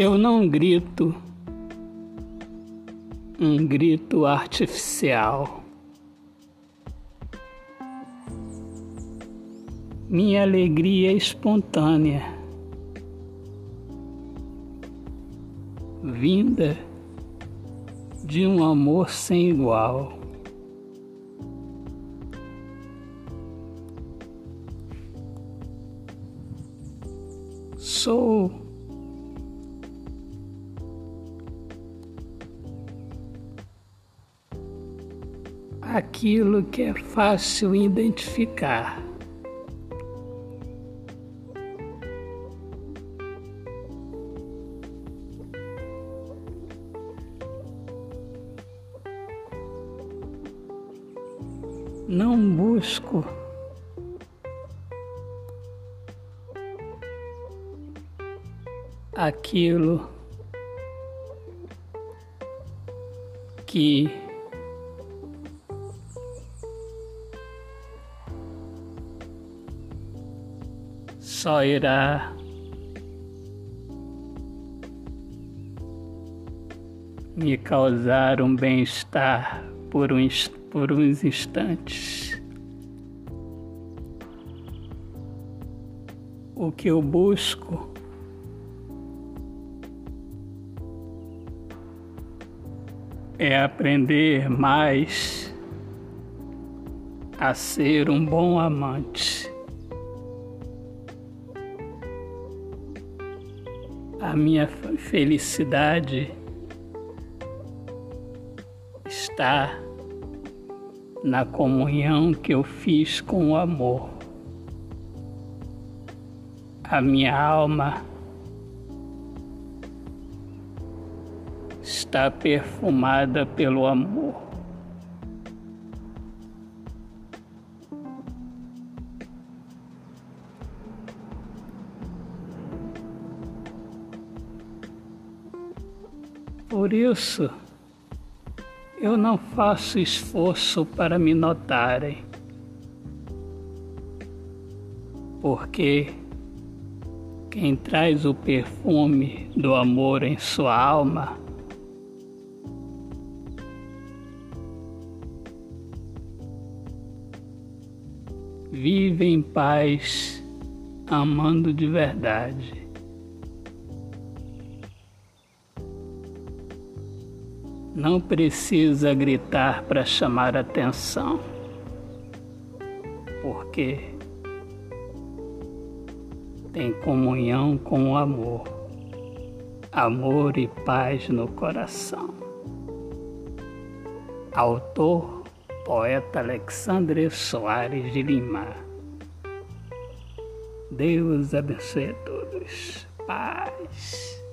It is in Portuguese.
Eu não grito um grito artificial. Minha alegria é espontânea, vinda de um amor sem igual. Sou aquilo que é fácil identificar. Não busco aquilo que só irá me causar um bem-estar por, um, por uns instantes. O que eu busco é aprender mais a ser um bom amante. A minha felicidade está na comunhão que eu fiz com o amor. A minha alma está perfumada pelo amor. Por isso, eu não faço esforço para me notarem, porque quem traz o perfume do amor em sua alma vive em paz, amando de verdade. Não precisa gritar para chamar atenção, porque tem comunhão com o amor, amor e paz no coração. Autor poeta Alexandre Soares de Lima. Deus abençoe a todos. Paz.